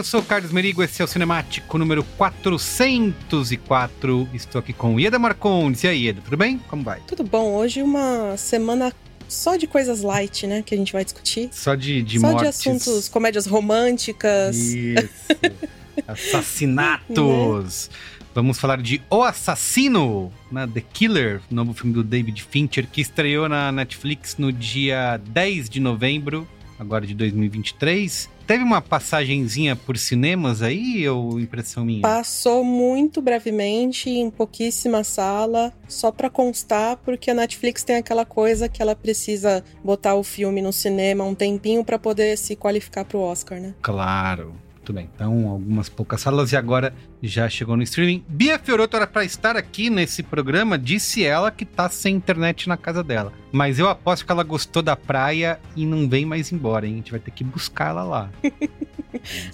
eu sou o Carlos Merigo, esse é o Cinemático número 404. Estou aqui com Ieda Marcondes. E aí, Ieda, tudo bem? Como vai? Tudo bom, hoje uma semana só de coisas light, né, que a gente vai discutir. Só de, de só mortes. de assuntos, comédias românticas. Isso. Assassinatos. Vamos falar de O Assassino, né? The Killer, novo filme do David Fincher, que estreou na Netflix no dia 10 de novembro, agora de 2023. Teve uma passagenzinha por cinemas aí, ou impressão minha? Passou muito brevemente, em pouquíssima sala, só pra constar, porque a Netflix tem aquela coisa que ela precisa botar o filme no cinema um tempinho pra poder se qualificar pro Oscar, né? Claro. Muito bem, então algumas poucas salas e agora já chegou no streaming. Bia Fiorotto era para estar aqui nesse programa, disse ela que tá sem internet na casa dela. Mas eu aposto que ela gostou da praia e não vem mais embora, hein? A gente vai ter que buscar ela lá.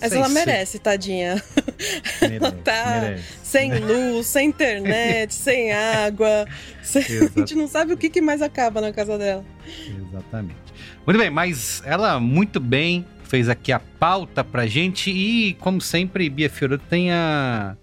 Mas ela merece, tadinha. Merece, ela tá merece. sem luz, sem internet, sem água. sem- A gente não sabe o que, que mais acaba na casa dela. Exatamente. Muito bem, mas ela muito bem fez aqui a pauta pra gente e, como sempre, Bia Fiorotto tem a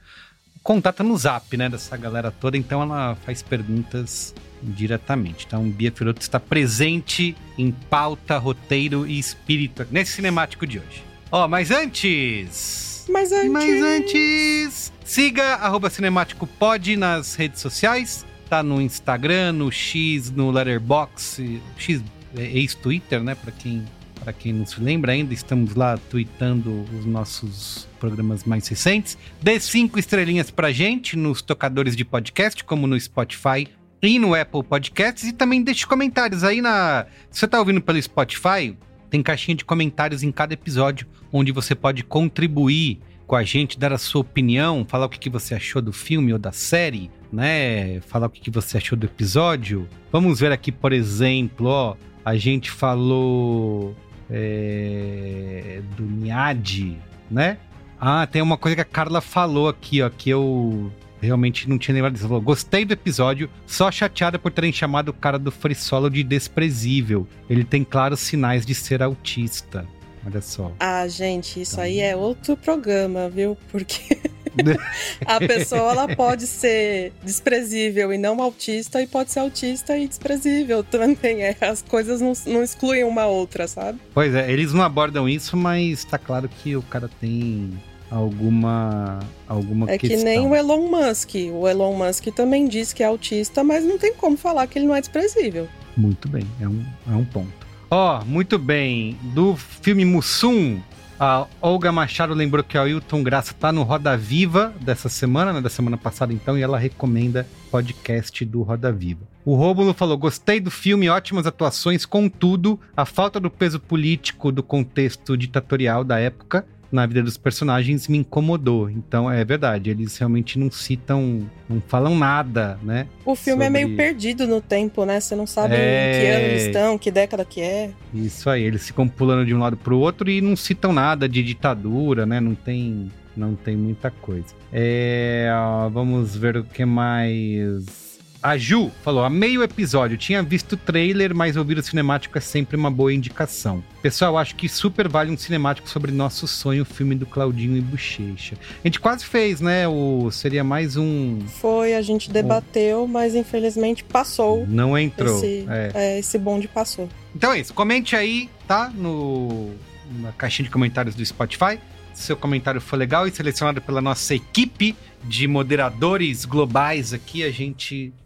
contato no zap, né, dessa galera toda, então ela faz perguntas diretamente. Então, Bia Fiorotto está presente em pauta, roteiro e espírito nesse cinemático de hoje. Ó, mas antes... Mas antes. Mas antes, siga arroba Cinemático Pod nas redes sociais. Tá no Instagram, no X, no Letterboxd. X é ex-Twitter, né? Pra quem, pra quem não se lembra ainda, estamos lá tweetando os nossos programas mais recentes. Dê cinco estrelinhas pra gente nos tocadores de podcast, como no Spotify e no Apple Podcasts. E também deixe comentários aí na. Se você tá ouvindo pelo Spotify, tem caixinha de comentários em cada episódio, onde você pode contribuir com a gente, dar a sua opinião, falar o que, que você achou do filme ou da série, né? Falar o que, que você achou do episódio. Vamos ver aqui, por exemplo, ó, a gente falou é, do Niad, né? Ah, tem uma coisa que a Carla falou aqui, ó, que eu realmente não tinha lembrado disso. Falou, gostei do episódio, só chateada por terem chamado o cara do Free Solo de desprezível. Ele tem claros sinais de ser autista. Olha só. Ah, gente, isso aí é outro programa, viu? Porque a pessoa ela pode ser desprezível e não autista, e pode ser autista e desprezível também. É, as coisas não, não excluem uma outra, sabe? Pois é, eles não abordam isso, mas tá claro que o cara tem alguma alguma É questão. que nem o Elon Musk. O Elon Musk também diz que é autista, mas não tem como falar que ele não é desprezível. Muito bem, é um, é um ponto. Ó, muito bem. Do filme Mussum, a Olga Machado lembrou que o Ailton Graça tá no Roda Viva dessa semana, né, da semana passada então, e ela recomenda podcast do Roda Viva. O Rômulo falou: gostei do filme, ótimas atuações, contudo, a falta do peso político do contexto ditatorial da época na vida dos personagens me incomodou. Então é verdade, eles realmente não citam, não falam nada, né? O filme é Sobre- meio perdido no tempo, né? Você não sabe É. em que ano eles estão, que década que é. Isso aí, eles ficam pulando de um lado pro outro e não citam nada de ditadura, né? Não tem, não tem muita coisa. É, ó, vamos ver o que mais. A Ju falou: amei o episódio, tinha visto o trailer, mas ouvir o cinemático é sempre uma boa indicação. Pessoal, acho que super vale um cinemático sobre nosso sonho, o filme do Claudinho e Bochecha. A gente quase fez, né? O, seria mais um. Foi, a gente debateu, mas infelizmente passou. Não entrou. Esse, é. é, esse bonde passou. Então é isso. Comente aí, tá? No, na caixinha de comentários do Spotify. Se seu comentário for legal e selecionado pela nossa equipe de moderadores globais aqui, a gente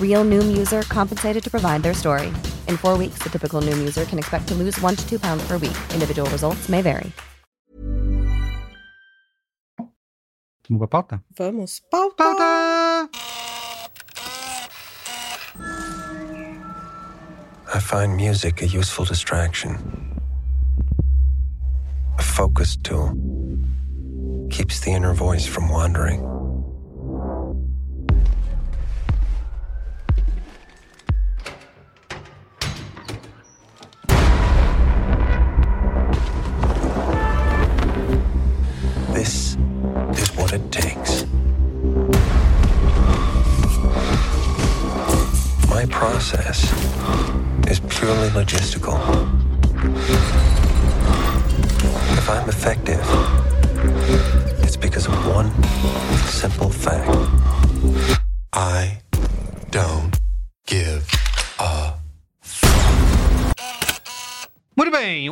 Real Noom user compensated to provide their story. In four weeks, the typical Noom user can expect to lose one to two pounds per week. Individual results may vary. Vamos pra pauta? Vamos. Pauta! Pauta! I find music a useful distraction, a focus tool. Keeps the inner voice from wandering.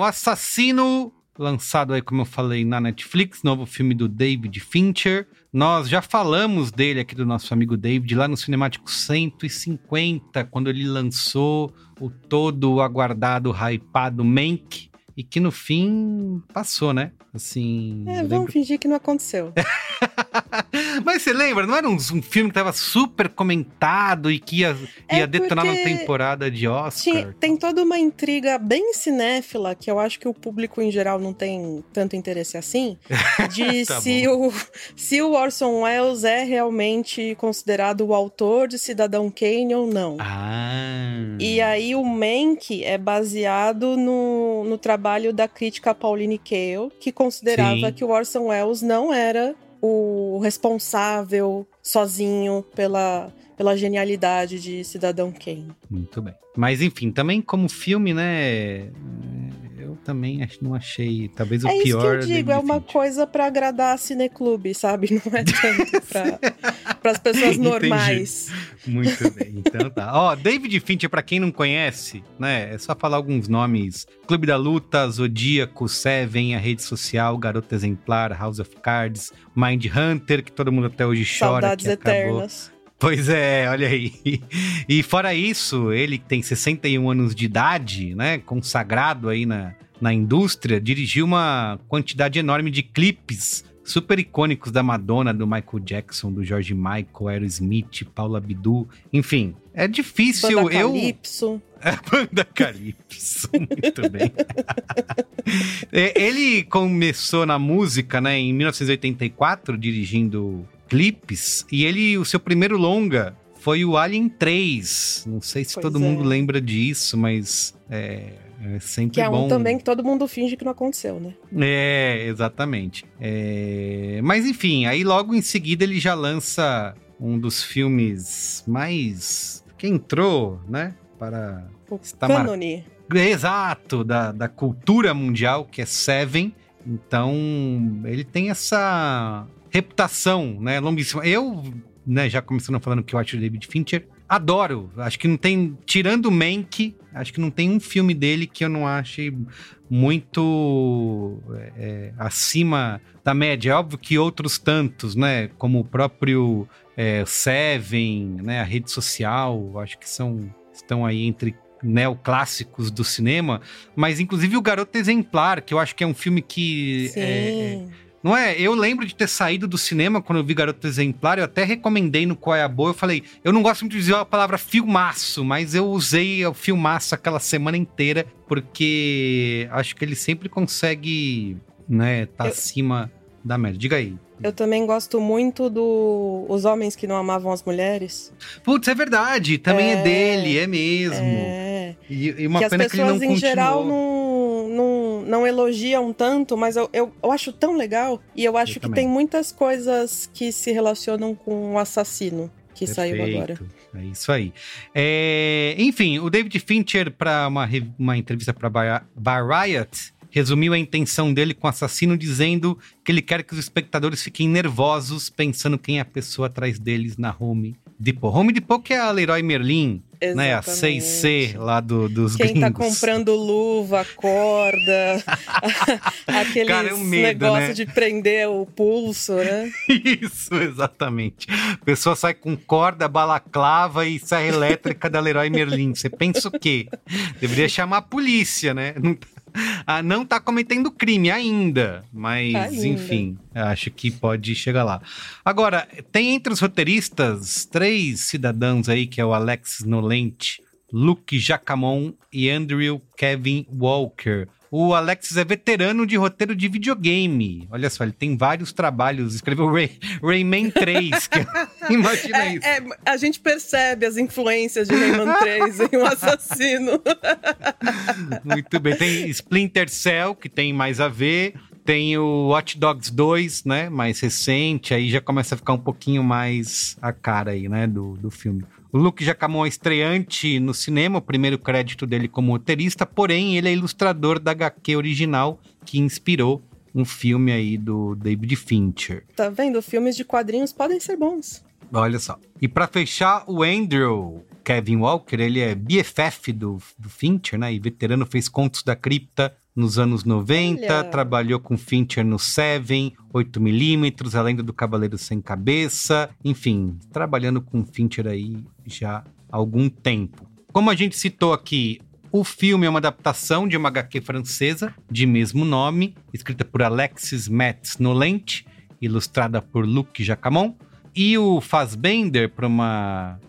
Assassino, lançado aí, como eu falei, na Netflix, novo filme do David Fincher. Nós já falamos dele aqui, do nosso amigo David, lá no Cinemático 150, quando ele lançou o todo aguardado, hypado Mank, e que no fim passou, né? Assim. É, lembro- vamos fingir que não aconteceu. Mas você lembra, não era um, um filme que tava super comentado e que ia, É ia detonar na temporada de Oscar? Tinha- tem toda uma intriga bem cinéfila, que eu acho que o público em geral não tem tanto interesse assim, de Tá se, o, se o Orson Welles é realmente considerado o autor de Cidadão Kane ou não. Ah. E aí o Mank é baseado no, no trabalho da crítica Pauline Kael, que considerava Sim. que o Orson Welles não era o responsável sozinho pela, pela genialidade de Cidadão Kane. Muito bem. Mas enfim, também como filme, né? Também não achei. Talvez o é isso que pior. eu digo, é uma coisa pra agradar a cineclube, sabe? Não é tanto para as pessoas normais. Muito bem, então tá. Ó, David Fincher, para quem não conhece, né, é só falar alguns nomes. Clube da Luta, Zodíaco, Seven, a rede social, Garota Exemplar, House of Cards, Mind Hunter, que todo mundo até hoje chora Saudades acabou. eternas. Pois é, olha aí. E fora isso, ele que tem 61 anos de idade, né, consagrado aí na, na indústria, dirigiu uma quantidade enorme de clipes super icônicos da Madonna, do Michael Jackson, do George Michael, Aerosmith, Paula Abdul, enfim. É difícil Banda eu Calypso. é banda Calypso, muito bem. É, Ele começou na música, né, em 1984, dirigindo clipes, e ele, o seu primeiro longa foi o Alien 3. Não sei se Pois todo é. mundo lembra disso, mas é, é sempre Que é bom. um também que todo mundo finge que não aconteceu, né? É, exatamente. É, Mas enfim, aí logo em seguida ele já lança um dos filmes mais. que entrou, né? Para. O Está mar- cânone. Exato, da, da cultura mundial, que é Seven. Então, ele tem essa reputação, né? Longuíssima. Eu, né, já começando falando que eu acho o David Fincher, adoro. Acho que não tem. Tirando o Mank, acho que não tem um filme dele que eu não ache muito é, é, acima da média. É óbvio que outros tantos, né? Como o próprio é, Seven, né? A rede social, acho que são estão aí entre neoclássicos do cinema, mas inclusive o Garoto Exemplar, que eu acho que é um filme que é, é, não é? Eu lembro de ter saído do cinema quando eu vi Garoto Exemplar, eu até recomendei no Qual é a Boa, eu falei, eu não gosto muito de dizer a palavra filmaço, mas eu usei o filmaço aquela semana inteira, porque acho que ele sempre consegue, né, tá Eu- acima da média. Diga aí. Eu também gosto muito do Os Homens que Não Amavam as Mulheres. Putz, é verdade, também é, É, dele, é mesmo. É. E, e uma que as pena que ele não em continuou. geral, não, não, não elogiam tanto, mas eu, eu, eu acho tão legal. E eu acho Eu que também. tem muitas coisas que se relacionam com o assassino que saiu agora. Perfeito. É isso aí. É, enfim, o David Fincher, para uma, uma entrevista para Variety, resumiu a intenção dele com o assassino dizendo que ele quer que os espectadores fiquem nervosos pensando quem é a pessoa atrás deles na Home Depot. Home Depot que é a Leroy Merlin, né? A Exatamente. 6C lá do, dos Quem tá gringos. comprando luva, corda, aqueles Cara, é um negócio né? de prender o pulso, né? Isso, exatamente. A pessoa sai com corda, balaclava e serra elétrica da Leroy Merlin. Você pensa o quê? Deveria chamar a polícia, né? Não, tá- ah, não tá cometendo crime ainda, mas Ainda. enfim, acho que pode chegar lá. Agora, tem entre os roteiristas três cidadãos aí, que é o Alex Nolente, Luke Jacamon e Andrew Kevin Walker. O Alexis é veterano de roteiro de videogame. Olha só, ele tem vários trabalhos. Escreveu Ray, Rayman 3. Que, imagina É, isso. é, a gente percebe as influências de Rayman 3 em um assassino. Muito bem. Tem Splinter Cell, que tem mais a ver. Tem o Watch Dogs 2, né? Mais recente. Aí já começa a ficar um pouquinho mais a cara aí, né? Do, do filme. O Luke Jacamon é estreante no cinema, o primeiro crédito dele como roteirista, porém ele é ilustrador da HQ original que inspirou um filme aí do David Fincher. Tá vendo? Filmes de quadrinhos podem ser bons. Olha só. E pra fechar, o Andrew Kevin Walker, ele é BFF do, do Fincher, né? E veterano fez Contos da Cripta nos anos 90, Olha. trabalhou com Fincher no Seven, 8mm, A Lenda do Cavaleiro Sem Cabeça, enfim, trabalhando com Fincher aí já há algum tempo. Como a gente citou aqui, o filme é uma adaptação de uma HQ francesa de mesmo nome, escrita por Alexis Metz Nolente, ilustrada por Luc Jacamon, e o Fassbender para uma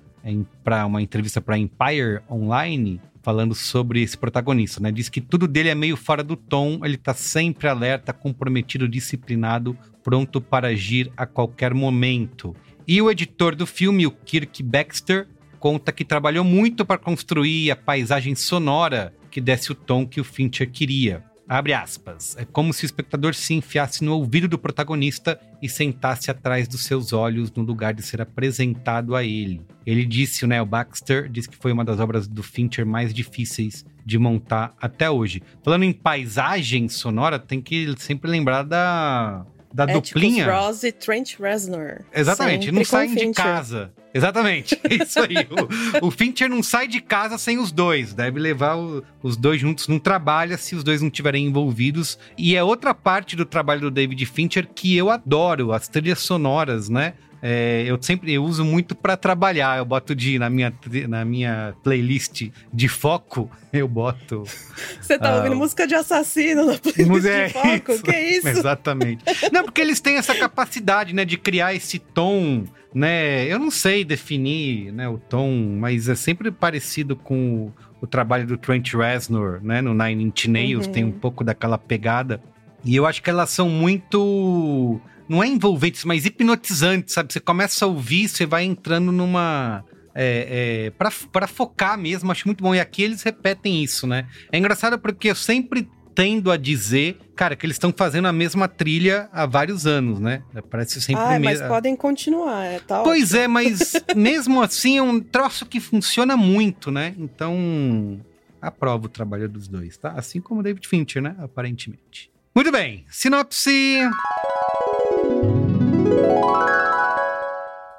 para uma entrevista para Empire Online falando sobre esse protagonista, né? Diz que tudo dele é meio fora do tom, ele tá sempre alerta, comprometido, disciplinado, pronto para agir a qualquer momento. E o editor do filme, o Kirk Baxter, conta que trabalhou muito para construir a paisagem sonora que desse o tom que o Fincher queria. Abre aspas. É como se o espectador se enfiasse no ouvido do protagonista e sentasse atrás dos seus olhos no lugar de ser apresentado a ele. Ele disse, né, o Baxter, disse que foi uma das obras do Fincher mais difíceis de montar até hoje. Falando em paisagem sonora, tem que sempre lembrar da da Atticus duplinha. Ross e Trent Reznor. Exatamente, Sempre não saem de casa. Exatamente, é isso aí. O, o Fincher não sai de casa sem os dois. Deve levar o- os dois juntos, não trabalha se os dois não estiverem envolvidos. E é outra parte do trabalho do David Fincher que eu adoro, as trilhas sonoras, né? É, eu sempre eu uso muito pra trabalhar. Eu boto de na minha, na minha playlist de foco, eu boto Você tá Ah, ouvindo música de assassino na playlist é de foco? isso. Que isso? Exatamente. Não, porque eles têm essa capacidade, né, de criar esse tom, né? Eu não sei definir, né, o tom, mas é sempre parecido com o, o trabalho do Trent Reznor, né, no Nine Inch Nails, Uhum. tem um pouco daquela pegada. E eu acho que elas são muito não é envolventes, mas hipnotizantes, sabe? Você começa a ouvir, você vai entrando numa é, é, pra, pra focar mesmo, acho muito bom. E aqui eles repetem isso, né? É engraçado porque eu sempre tendo a dizer, cara, que eles estão fazendo a mesma trilha há vários anos, né? Parece sempre Ah, o mas mesmo. podem continuar, é tal. Pois é, mas mesmo assim é um troço que funciona muito, né? Então, aprovo o trabalho dos dois, tá? Assim como o David Fincher, né? Aparentemente. Muito bem, sinopse.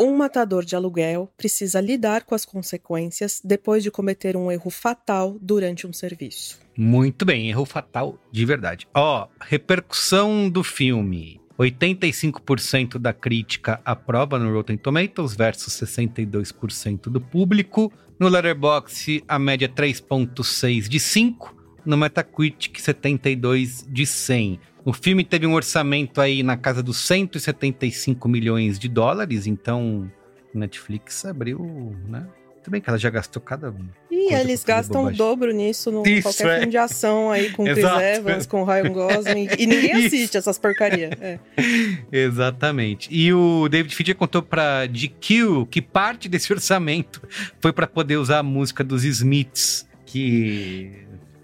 Um matador de aluguel precisa lidar com as consequências depois de cometer um erro fatal durante um serviço. Muito bem, erro fatal de verdade. Ó, repercussão do filme. 85% da crítica aprova no Rotten Tomatoes versus 62% do público. No Letterboxd, a média é 3.6 de 5. No Metacritic, 72 de 100. O filme teve um orçamento aí na casa dos 175 milhões de dólares, então Netflix abriu, né? Tudo bem que ela já gastou cada E Coisa eles gastam o bobagem. dobro nisso no Isso, qualquer é. filme de ação aí com Chris. Evans, com Ryan Gosling. E ninguém Isso. assiste essas porcarias. É. Exatamente. E o David Fincher contou pra GQ que parte desse orçamento foi pra poder usar a música dos Smiths, que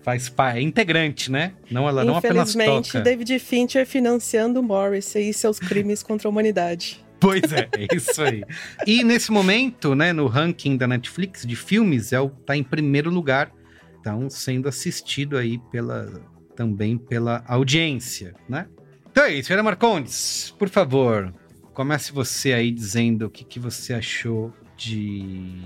faz parte, é integrante, né? Não, ela não apenas Infelizmente, toca. David Fincher financiando Morrissey e seus crimes contra a humanidade. Pois é, é isso aí. E nesse momento, né, no ranking da Netflix de filmes, é o, tá em primeiro lugar, então sendo assistido aí pela também pela audiência, né? Então é isso, Vera Marcondes, por favor, comece você aí dizendo o que, que você achou de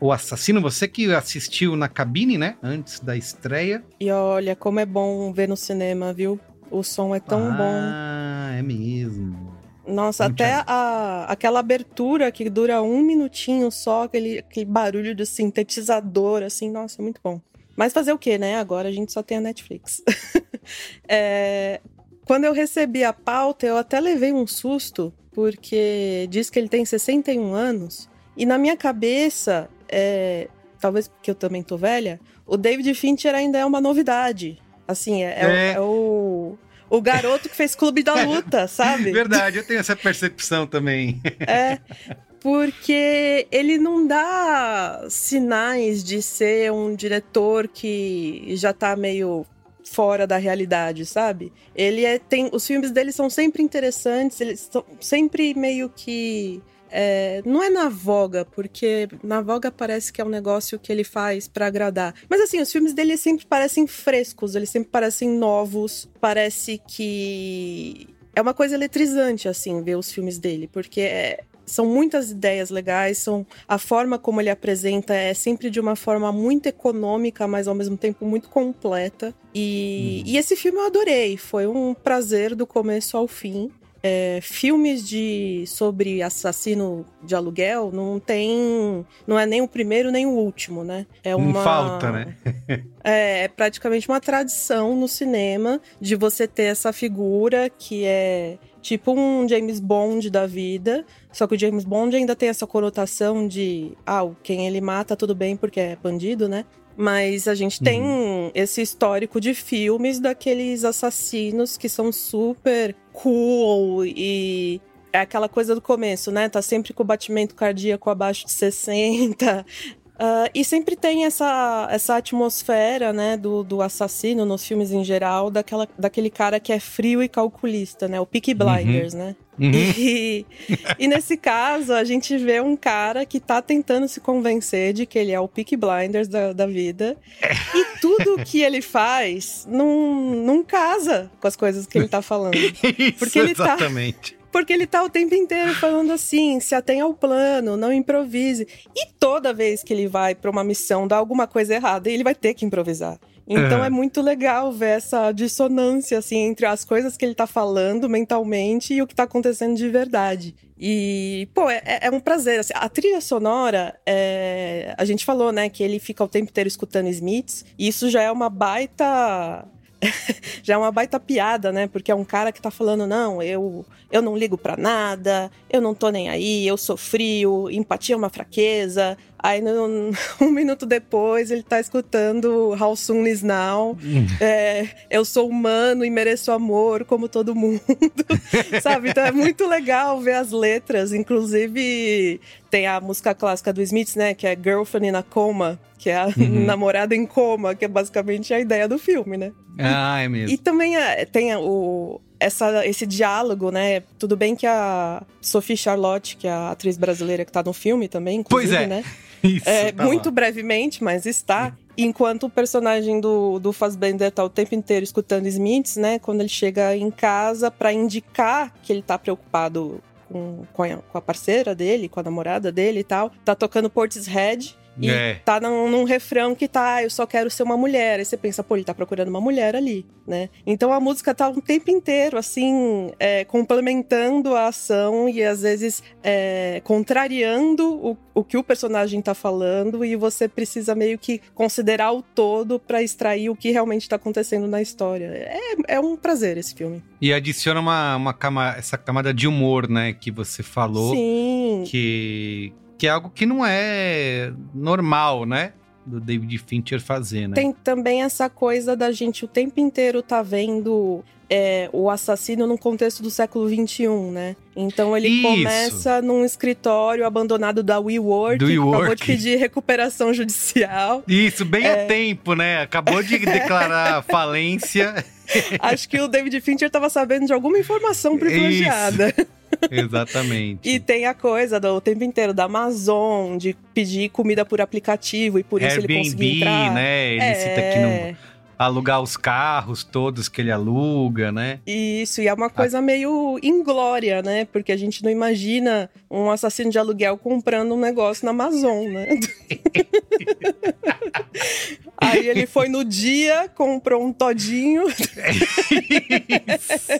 O Assassino, você que assistiu na cabine, né, antes da estreia. E olha como é bom ver no cinema, viu? O som é tão bom. Ah, é mesmo. Nossa, Muito até a, aquela abertura que dura um minutinho só, aquele, aquele barulho do sintetizador, assim, nossa, muito bom. Mas fazer o quê, né? Agora a gente só tem a Netflix. É, quando eu recebi a pauta, eu até levei um susto, porque diz que ele tem 61 anos, e na minha cabeça, é, talvez porque eu também tô velha, o David Fincher ainda é uma novidade. Assim, é, é o- É. é o, o garoto que fez Clube da Luta, sabe? Verdade, eu tenho essa percepção também. É, porque ele não dá sinais de ser um diretor que já tá meio fora da realidade, sabe? Ele é tem os filmes dele são sempre interessantes, eles são sempre meio que é, não é na voga, porque na voga parece que é um negócio que ele faz pra agradar. Mas assim, os filmes dele sempre parecem frescos, eles sempre parecem novos, parece que é uma coisa eletrizante, assim, ver os filmes dele, porque é- são muitas ideias legais, são a forma como ele apresenta é sempre de uma forma muito econômica, mas ao mesmo tempo muito completa. E, e esse filme eu adorei, foi um prazer do começo ao fim. É, filmes de sobre assassino de aluguel não tem, não é nem o primeiro nem o último, né? É Não uma falta, né? é, é praticamente uma tradição no cinema de você ter essa figura que é tipo um James Bond da vida, só que o James Bond ainda tem essa conotação de, ah, quem ele mata tudo bem porque é bandido, né? Mas a gente tem esse histórico de filmes daqueles assassinos que são super cool e é aquela coisa do começo, né? Tá sempre com o batimento cardíaco abaixo de 60. Ah, e sempre tem essa, essa atmosfera, né, do, do assassino nos filmes em geral, daquela, daquele cara que é frio e calculista, né? O Peaky Blinders, né? Uhum. E, e, nesse caso, a gente vê um cara que tá tentando se convencer de que ele é o Peak Blinders da, da vida. É. E tudo que ele faz não, não casa com as coisas que ele tá falando. Isso, Porque ele tá exatamente. Tá porque ele tá o tempo inteiro falando assim: se atenha ao plano, não improvise. E toda vez que ele vai para uma missão dar alguma coisa errada, ele vai ter que improvisar. Então é. é. muito legal ver essa dissonância assim entre as coisas que ele tá falando mentalmente e o que tá acontecendo de verdade. E, pô, é, é um prazer. Assim, a trilha sonora, é... a gente falou, né, que ele fica o tempo inteiro escutando Smiths, e isso já é uma baita já é uma baita piada, né? Porque é um cara que tá falando, não, eu, eu não ligo para nada, eu não tô nem aí, eu sou frio, empatia é uma fraqueza. Aí, no, um minuto depois, ele tá escutando How Soon Is Now. Hum. É, eu sou humano e mereço amor, como todo mundo. Sabe? Então é muito legal ver as letras. Inclusive, tem a música clássica do Smiths, né? Que é Girlfriend in a Coma que é a uhum. namorada em coma, que é basicamente a ideia do filme, né? Ah, é mesmo. E também é, tem o, essa, esse diálogo, né? Tudo bem que a Sophie Charlotte, que é a atriz brasileira que tá no filme também, inclusive, pois é. né? Isso, é, tá muito lá. brevemente, mas está. Enquanto o personagem do, do Fassbender tá o tempo inteiro escutando Smiths, né? Quando ele chega em casa para indicar que ele tá preocupado com, com a, com, a, parceira dele, com a namorada dele e tal, tá tocando Portishead, e é. tá num, num, refrão que tá, eu só quero ser uma mulher. Aí você pensa, pô, ele tá procurando uma mulher ali, né? Então a música tá o tempo inteiro, assim, é, complementando a ação e às vezes é, contrariando o, o que o personagem tá falando e você precisa meio que considerar o todo para extrair o que realmente tá acontecendo na história. É, é um prazer esse filme. E adiciona uma, uma cama, essa camada de humor, né, que você falou. Sim. Que, que é algo que não é normal, né? Do David Fincher fazer, né? Tem também essa coisa da gente o tempo inteiro tá vendo é, o assassino num contexto do século XXI, né? Então ele Isso. começa num escritório abandonado da WeWork, do WeWork. acabou de pedir recuperação judicial. Isso, bem é... a tempo, né? Acabou de declarar falência. Acho que o David Fincher estava sabendo de alguma informação privilegiada. Isso. Exatamente. e tem a coisa do tempo inteiro da Amazon, de pedir comida por aplicativo e por isso Airbnb, ele conseguiu entrar. né? Ele é... cita que não alugar os carros todos que ele aluga, né? Isso, e é uma coisa ah. meio inglória, né? Porque a gente não imagina um assassino de aluguel comprando um negócio na Amazon, né? Aí ele foi no dia, comprou um todinho. Isso.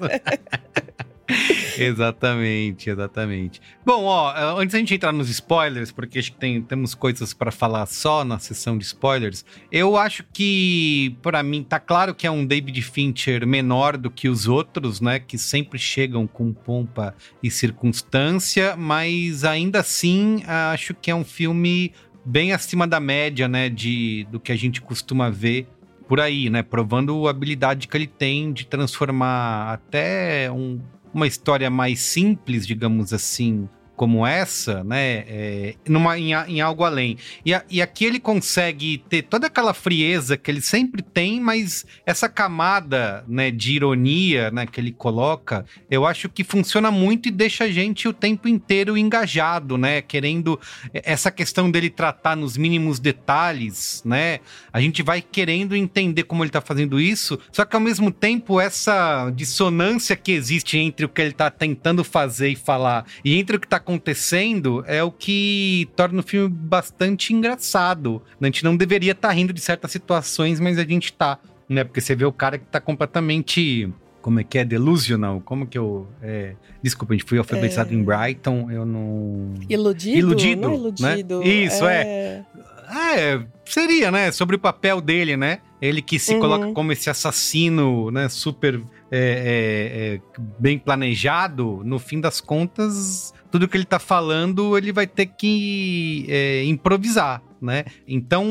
exatamente, exatamente. Bom, ó, antes da gente entrar nos spoilers, porque acho que tem, temos coisas para falar só na sessão de spoilers, eu acho que, para mim, tá claro que é um David Fincher menor do que os outros, né? Que sempre chegam com pompa e circunstância, mas ainda assim acho que é um filme bem acima da média, né? De, do que a gente costuma ver por aí, né? Provando a habilidade que ele tem de transformar até um uma história mais simples, digamos assim, como essa, né, é, numa, em, em, algo além. E, a, e aqui ele consegue ter toda aquela frieza que ele sempre tem, mas essa camada, né, de ironia, né, que ele coloca, eu acho que funciona muito e deixa a gente o tempo inteiro engajado, né, querendo essa questão dele tratar nos mínimos detalhes, né, a gente vai querendo entender como ele tá fazendo isso, só que ao mesmo tempo essa dissonância que existe entre o que ele tá tentando fazer e falar e entre o que tá acontecendo é o que torna o filme bastante engraçado. A gente não deveria estar tá rindo de certas situações, mas a gente tá, né? Porque você vê o cara que tá completamente como é que é? Delusional? Como que eu. É... Desculpa, a gente foi alfabetizado é... em Brighton, eu não. Iludido? Iludido. Não é iludido. Né? Isso, é... é. É, seria, né? Sobre o papel dele, né? Ele que se uhum. coloca como esse assassino, né? Super é, é, bem planejado, no fim das contas, tudo que ele tá falando, ele vai ter que é, improvisar. Né? Então,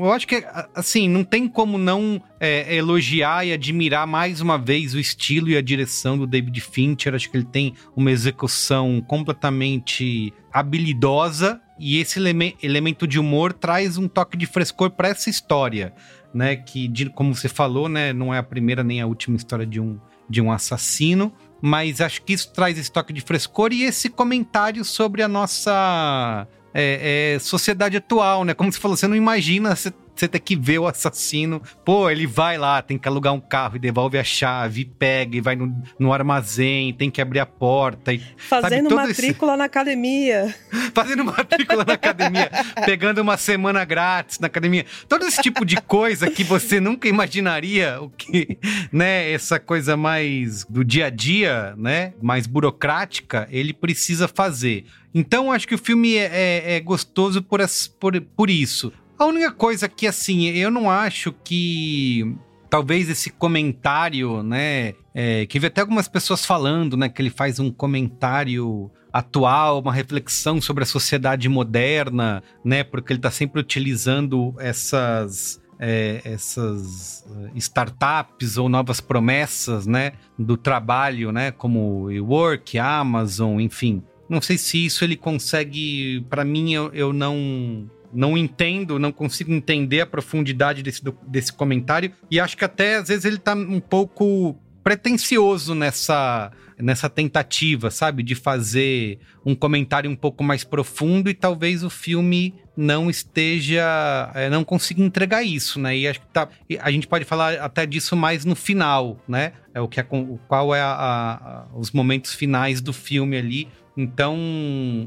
eu acho que, assim, não tem como não é, elogiar e admirar mais uma vez o estilo e a direção do David Fincher. Acho que ele tem uma execução completamente habilidosa e esse eleme elemento de humor traz um toque de frescor para essa história né? Que, de, como você falou, né? Não é a primeira nem a última história de um, de um assassino. Mas acho que isso traz esse toque de frescor e esse comentário sobre a nossa é, é, sociedade atual, né? Como você falou, você não imagina você você ter que ver o assassino. Pô, ele vai lá, tem que alugar um carro e devolve a chave, pega e vai no, no armazém, tem que abrir a porta. E, Fazendo sabe, matrícula esse... na academia. Fazendo matrícula na academia, pegando uma semana grátis na academia. Todo esse tipo de coisa que você nunca imaginaria, o que, né, essa coisa mais do dia a dia, né, mais burocrática, ele precisa fazer. Então, acho que o filme é, é, é gostoso por, as, por, por isso. A única coisa que, assim, eu não acho que talvez esse comentário, né? É, que vi até algumas pessoas falando, né? Que ele faz um comentário atual, uma reflexão sobre a sociedade moderna, né? Porque ele está sempre utilizando essas. É, essas eh, startups ou novas promessas, né, do trabalho, né, como o Work, Amazon, enfim. Não sei se isso ele consegue, para mim eu, eu não não entendo, não consigo entender a profundidade desse, desse comentário. E acho que até às vezes ele tá um pouco pretencioso nessa nessa tentativa, sabe, de fazer um comentário um pouco mais profundo e talvez o filme não esteja, é, não consiga entregar isso, né? E acho que tá, a gente pode falar até disso mais no final, né? É o que é, qual é a, a, os momentos finais do filme ali. Então,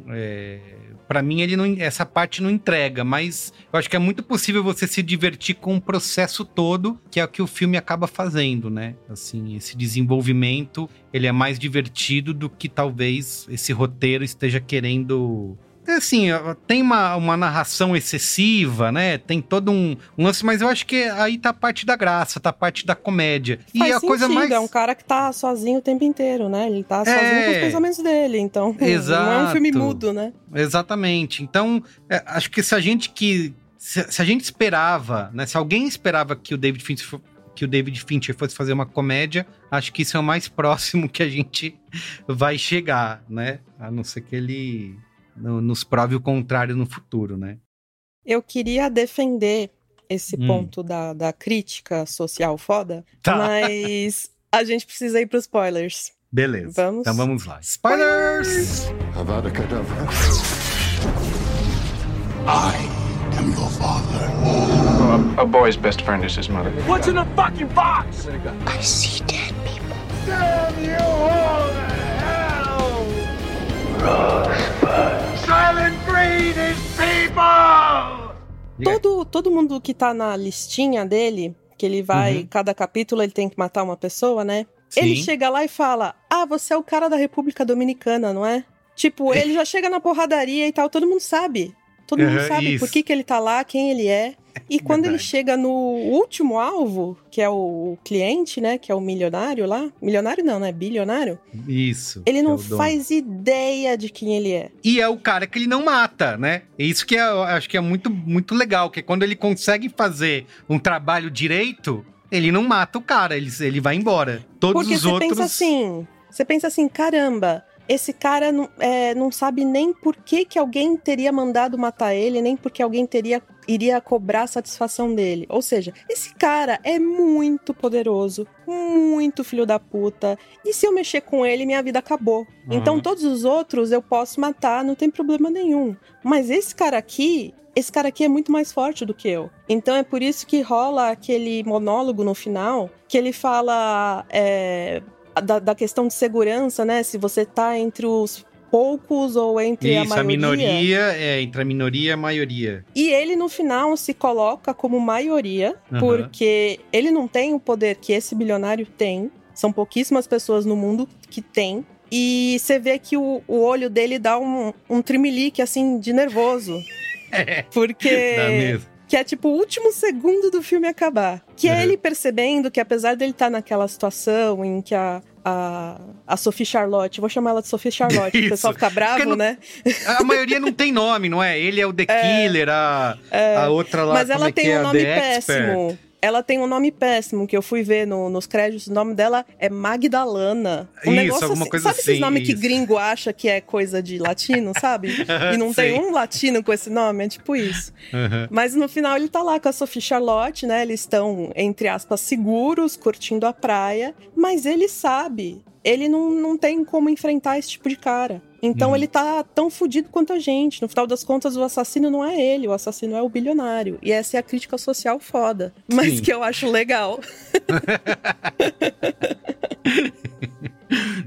é, para mim ele não, essa parte não entrega, mas eu acho que é muito possível você se divertir com o processo todo, que é o que o filme acaba fazendo, né? Assim, esse desenvolvimento, ele é mais divertido do que talvez esse roteiro esteja querendo assim, tem uma, uma narração excessiva, né? Tem todo um, um lance, mas eu acho que aí tá a parte da graça, tá a parte da comédia. E Faz a sentido, coisa mais. É um cara que tá sozinho o tempo inteiro, né? Ele tá sozinho é... com os pensamentos dele. Então, Exato. não é um filme mudo, né? Exatamente. Então, é, acho que se a gente que. Se, se, a gente esperava, né? Se alguém esperava que o David Fincher que o David Fincher fosse fazer uma comédia, acho que isso é o mais próximo que a gente vai chegar, né? A não ser que ele no, nos prove o contrário no futuro, né? Eu queria defender esse hum. ponto da, da crítica social foda, tá. mas a gente precisa ir para spoilers. Beleza. Vamos? Então vamos lá. Spoilers! Avada Kedavra. I am your father. a, a, boy's best friend is his mother. What's in the fucking box? I see dead people. Damn you all to hell! Rosebud. Todo, todo mundo que tá na listinha dele, que ele vai, uhum. cada capítulo ele tem que matar uma pessoa, né? Sim. Ele chega lá e fala: Ah, você é o cara da República Dominicana, não é? Tipo, ele já chega na porradaria e tal, todo mundo sabe. Todo uhum, mundo sabe isso. por que, que ele tá lá, quem ele é. E quando Verdade. ele chega no último alvo, que é o cliente, né? Que é o milionário lá. Milionário não, né? Bilionário. Isso. Ele não é faz ideia de quem ele é. E é o cara que ele não mata, né? Isso que é, eu acho que é muito, muito legal, que é quando ele consegue fazer um trabalho direito, ele não mata o cara, ele, ele vai embora. Todos Porque os outros. Você pensa assim. Você pensa assim, caramba, esse cara não, é, não sabe nem por que, que alguém teria mandado matar ele, nem porque alguém teria iria cobrar a satisfação dele. Ou seja, esse cara é muito poderoso, muito filho da puta. E se eu mexer com ele, minha vida acabou. Uhum. Então todos os outros eu posso matar, não tem problema nenhum. Mas esse cara aqui, esse cara aqui é muito mais forte do que eu. Então é por isso que rola aquele monólogo no final que ele fala. É, da, da, questão de segurança, né? Se você tá entre os poucos ou entre Isso, a maioria. a minoria, é, entre a minoria e a maioria. E ele no final se coloca como maioria, uhum. porque ele não tem o poder que esse bilionário tem. São pouquíssimas pessoas no mundo que têm. E você vê que o, o olho dele dá um, um trimelique, assim, de nervoso. É, porque... Dá mesmo que é tipo o último segundo do filme acabar. Que é uhum. é ele percebendo que apesar dele estar tá naquela situação em que a, a, a Sophie Charlotte, vou chamar ela de Sophie Charlotte, o pessoal fica bravo, não, né? A maioria não tem nome, não é? Ele é o The é, Killer, a, é, a outra lá. Mas ela é tem um é? nome péssimo. Ela tem um nome péssimo, que eu fui ver no, nos créditos, o nome dela é Magdalana. Um Isso, negócio alguma assim, coisa sabe assim, esses nomes que gringo acha que é coisa de latino, sabe? E não tem um latino com esse nome, é tipo isso. Aham. Mas no final ele tá lá com a Sophie Charlotte, né? Eles estão, entre aspas, seguros, curtindo a praia. Mas ele sabe, ele não, não tem como enfrentar esse tipo de cara. Então Uhum. ele tá tão fudido quanto a gente. No final das contas, o assassino não é ele, o assassino é o bilionário. E essa é a crítica social foda. Mas Sim. que eu acho legal.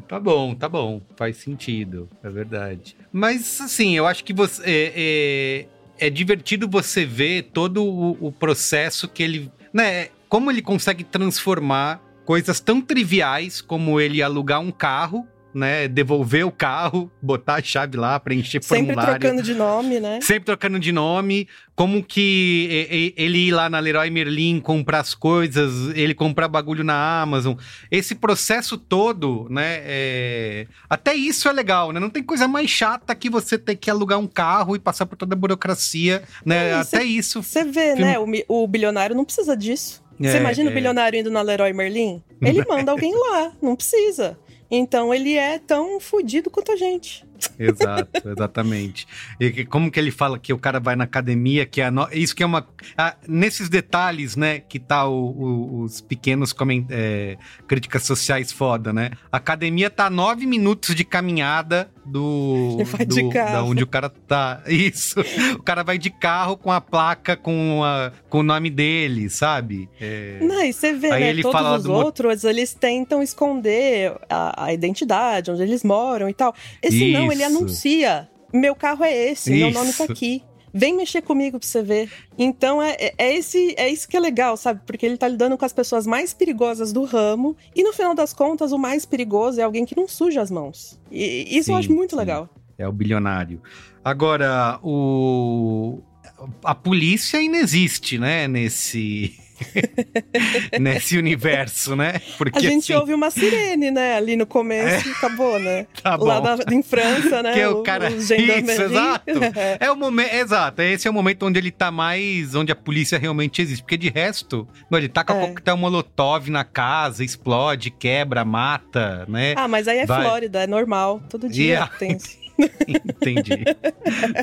Tá bom, tá bom. Faz sentido, é verdade. Mas, assim, eu acho que você. É, é, é divertido você ver todo o, o processo que ele. Né, como ele consegue transformar coisas tão triviais como ele alugar um carro. Né, devolver o carro, botar a chave lá, preencher Sempre formulário. trocando de nome, né? Sempre trocando de nome, como que ele ir lá na Leroy Merlin comprar as coisas, ele comprar bagulho na Amazon. Esse processo todo, né? é- Até isso é legal, né? Não tem coisa mais chata que você ter que alugar um carro e passar por toda a burocracia, né? É, Até cê- isso. Você vê, Filme- né? O, o bilionário não precisa disso. Você É, imagina é. o bilionário indo na Leroy Merlin? Ele manda alguém lá, não precisa. Então ele é tão fudido quanto a gente. Exato, exatamente. E como que ele fala que o cara vai na academia, que é a no- isso que é uma ah, nesses detalhes, né, que tá o- o- os pequenos comen- é, críticas sociais foda, né? A academia tá a nove minutos de caminhada do, vai do de carro. da onde o cara tá. Isso. O cara vai de carro com a placa com, a, com o nome dele, sabe? É, Não, e você vê, Aí né? ele Todos fala os do outros, eles tentam esconder a, a identidade, onde eles moram e tal. Esse não, ele Isso. anuncia. Meu carro é esse, meu nome tá Isso. aqui. Vem mexer comigo pra você ver. Então é, é, é esse, é isso que é legal, sabe? Porque ele tá lidando com as pessoas mais perigosas do ramo. E no final das contas, o mais perigoso é alguém que não suja as mãos. E isso eu Sim, acho muito sim. legal. É o bilionário. Agora, o. A polícia ainda existe, né? Nesse. nesse universo, né? Porque a gente assim, ouve uma sirene, né? Ali no começo e acabou, né? Tá Lá bom. da- em França, né? Que é o cara. os Isso, exato. É o momento. Exato. Esse é o momento onde ele tá mais. Onde a polícia realmente existe. Porque de resto, ele taca É. coquetel molotov na casa, explode, quebra, mata, né? Ah, mas aí é Vai. Flórida, é normal. Todo dia Yeah. tem isso. Entendi.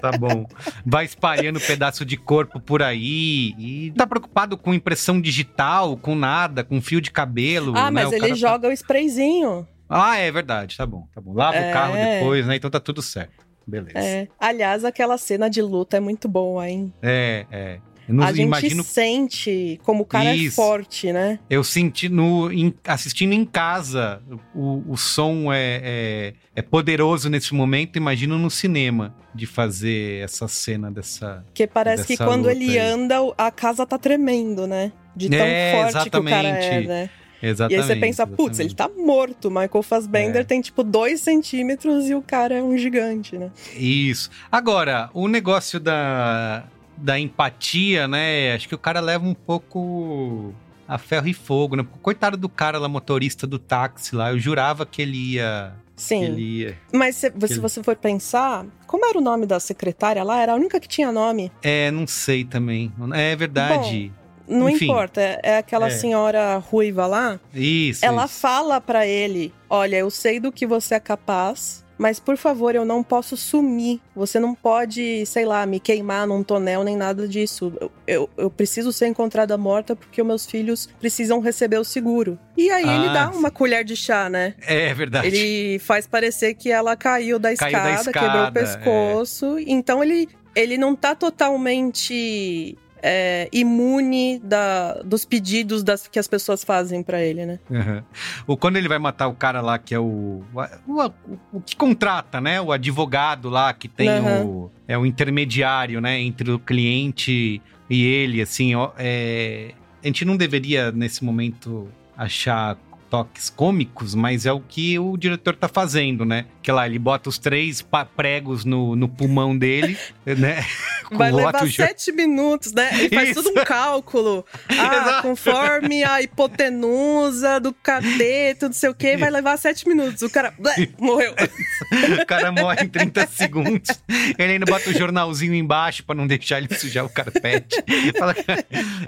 tá bom. Vai espalhando pedaço de corpo por aí. E tá preocupado com impressão digital, com nada, com fio de cabelo. Ah, né? mas O ele tá- joga o sprayzinho. Ah, é verdade. Tá bom, tá bom. Lava É. o carro depois, né? Então tá tudo certo. Beleza. É. Aliás, aquela cena de luta é muito boa, hein? É, é. Não a gente imagino. sente como o cara é Isso. forte, né? Eu senti no, em- assistindo em casa, o, o som é, é, é poderoso nesse momento. Imagino no cinema de fazer essa cena dessa. Porque parece que Dessa quando luta ele aí. anda, a casa tá tremendo, né? De tão É, forte que o cara é, exatamente. né? Exatamente. E aí você pensa, putz, ele tá morto. Michael Fassbender É. tem tipo dois centímetros e o cara é um gigante, né? Isso. Agora, o negócio da, da empatia, né? Acho que o cara leva um pouco a ferro e fogo, né? Porque, Coitado do cara lá, motorista do táxi lá. Eu jurava que ele ia. Sim. Ele ia. Mas se, se Aquele- você for pensar, como era o nome da secretária lá? Era a única que tinha nome. É, não sei também. É verdade. Não Enfim. importa, é, aquela É. senhora ruiva lá. Isso. Ela isso. fala pra ele: Olha, eu sei do que você é capaz, mas por favor, eu não posso sumir. Você não pode, sei lá, me queimar num tonel nem nada disso. Eu, eu, eu preciso ser encontrada morta porque os meus filhos precisam receber o seguro. E aí ele Ah, dá sim. uma colher de chá, né? É verdade. Ele faz parecer que ela caiu da Caiu da escada, quebrou o escada, é. pescoço. Então ele, ele não tá totalmente é, imune da, dos pedidos das, que as pessoas fazem pra ele, né? Uhum. O, quando ele vai matar o cara lá que é o, o, o- o que contrata, né? O advogado lá que tem Uhum. o. É o intermediário, né? Entre o cliente e ele, assim, ó. é, a gente não deveria, nesse momento, achar toques cômicos, mas é o que o diretor tá fazendo, né? Que lá ele bota os três pregos no, no pulmão dele, né? Vai levar sete minutos, né? Ele faz Isso. tudo um cálculo. Ah, conforme a hipotenusa do cateto, não sei o que, vai levar sete minutos. O cara blé, morreu. o cara morre em 30 segundos. Ele ainda bota o jornalzinho embaixo para não deixar ele sujar o carpete.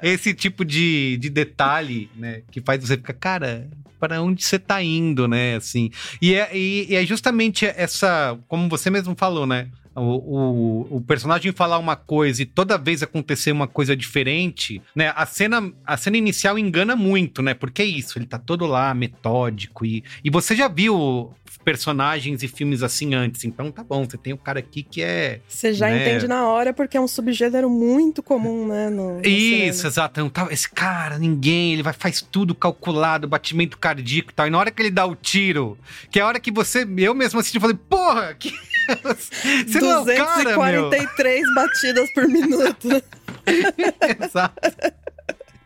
Esse tipo de, de detalhe, né? Que faz você ficar, cara, para onde você tá indo, né? Assim. E é, e, e é justamente essa, como você mesmo falou, né? O, o, o, personagem falar uma coisa e toda vez acontecer uma coisa diferente, né? A cena, a cena inicial engana muito, né? Porque é isso, ele tá todo lá, metódico. E, e você já viu personagens e filmes assim antes. Então tá bom, você tem o um cara aqui que é. Você já né? entende na hora, porque é um subgênero muito comum, né? No, no Isso, exato. Então, tá, esse cara, ninguém, ele vai faz tudo calculado, batimento cardíaco e tal. E na hora que ele dá o tiro, que é a hora que você, eu mesmo assisti, falei, porra, que. você 243 não é cara, batidas por minuto. exato.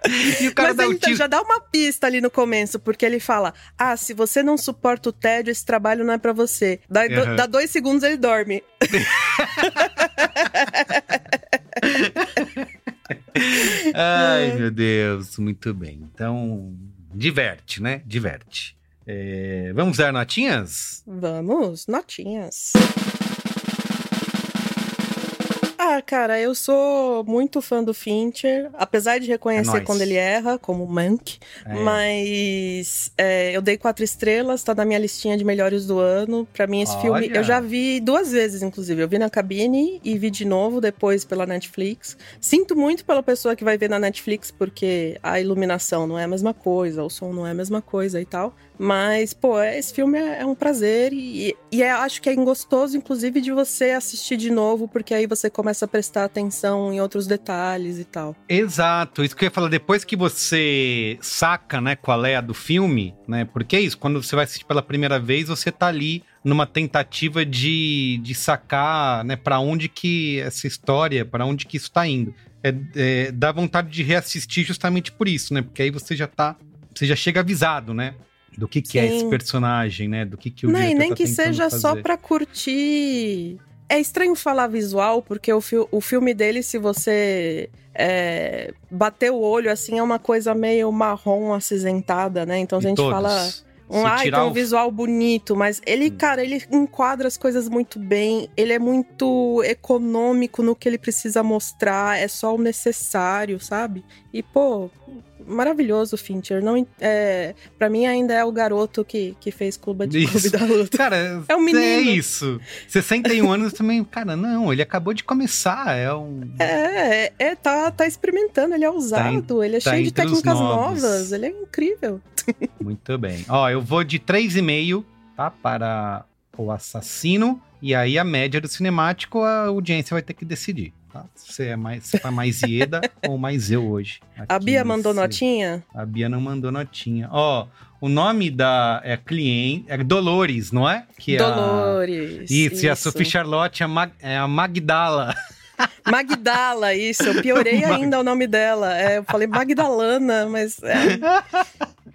E o cara Mas dá então, tiro... já dá uma pista ali no começo, porque ele fala: Ah, se você não suporta o tédio, esse trabalho não é para você. Dá, uhum. dá dois segundos ele dorme. Ai, meu Deus, muito bem. Então, diverte, né? Diverte. É, vamos dar notinhas? Vamos, notinhas. Ah, cara, eu sou muito fã do Fincher, apesar de reconhecer é quando ele erra, como Mank, é. mas é, eu dei quatro estrelas, tá na minha listinha de melhores do ano. Para mim, esse Olha. filme eu já vi duas vezes, inclusive. Eu vi na cabine e vi de novo depois pela Netflix. Sinto muito pela pessoa que vai ver na Netflix, porque a iluminação não é a mesma coisa, o som não é a mesma coisa e tal. Mas, pô, esse filme é, é um prazer e, e é, acho que é gostoso, inclusive, de você assistir de novo, porque aí você começa a prestar atenção em outros detalhes e tal. Exato, isso que eu ia falar, depois que você saca, né, qual é a do filme, né, porque é isso, quando você vai assistir pela primeira vez, você tá ali numa tentativa de, de sacar, né, para onde que essa história, para onde que isso tá indo. É, é, dá vontade de reassistir justamente por isso, né, porque aí você já tá, você já chega avisado, né, do que, que é esse personagem, né? Do que, que o Não, e nem tá que seja fazer. só pra curtir. É estranho falar visual, porque o, fi o filme dele, se você é, bater o olho, assim, é uma coisa meio marrom acinzentada, né? Então a gente todos. fala. Um, ai, tem um o... visual bonito, mas ele, hum. cara, ele enquadra as coisas muito bem, ele é muito econômico no que ele precisa mostrar, é só o necessário, sabe? E, pô, maravilhoso, Fincher. Não, é, pra mim ainda é o garoto que, que fez Clube, de, Clube da Luta. Cara, é um menino. É isso. 61 anos também, cara, não, ele acabou de começar, é um... É, é, é tá, tá experimentando, ele é ousado, tá ele é tá cheio de técnicas novas, ele é incrível. Muito bem. Ó, eu vou de 3,5, tá, para o assassino, e aí a média do cinemático a audiência vai ter que decidir tá? Se é mais, se é mais Ieda ou mais eu hoje. A Bia mandou notinha? A Bia não mandou notinha. Ó, o nome da é cliente é Dolores, não é? Que Dolores. É a, isso, isso, e a Sophie Charlotte é a, Mag, é a Magdala. Magdala, isso. Eu piorei ainda o nome dela. É, eu falei Magdalana, mas. É.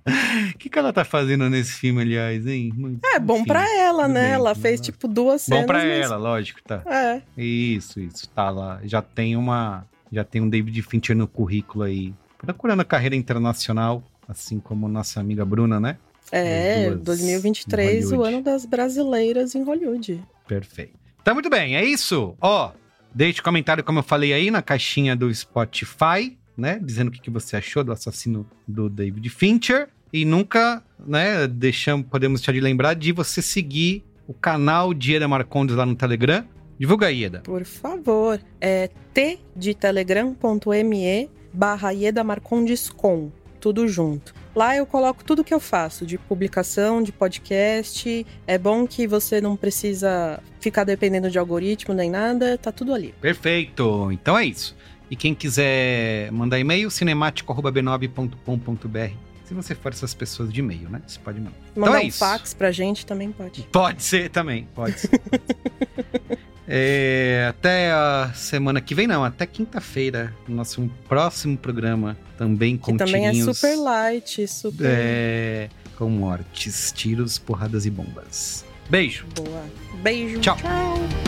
O que, que ela tá fazendo nesse filme, aliás, hein? É bom para ela, né? Bem, ela fez tipo duas cenas. Bom para mas... ela, lógico, tá. É. Isso, isso. Tá lá. Já tem uma. Já tem um David Fincher no currículo aí. Procurando a carreira internacional, assim como nossa amiga Bruna, né? É, 2023, o ano das brasileiras em Hollywood. Perfeito. Tá muito bem, é isso. Ó, deixe comentário, como eu falei aí, na caixinha do Spotify, né? Dizendo o que, que você achou do assassino do David Fincher. E nunca, né, deixamos, podemos te lembrar de você seguir o canal de Ieda Marcondes lá no Telegram. Divulga aí, Ieda. Por favor. É t de telegram.me barra Ieda Marcondes com. Tudo junto. Lá eu coloco tudo que eu faço, de publicação, de podcast. É bom que você não precisa ficar dependendo de algoritmo nem nada, tá tudo ali. Perfeito. Então é isso. E quem quiser mandar e-mail, cinemático.b9.com.br se você for essas pessoas de e-mail, né? Você pode mandar. Mandar então é um isso. fax pra gente também pode. Pode ser também, pode ser. é, até a semana que vem, não, até quinta-feira, no nosso próximo programa, também com Que também é super light, super... É, com mortes, tiros, porradas e bombas. Beijo. Boa. Beijo. Tchau. Tchau.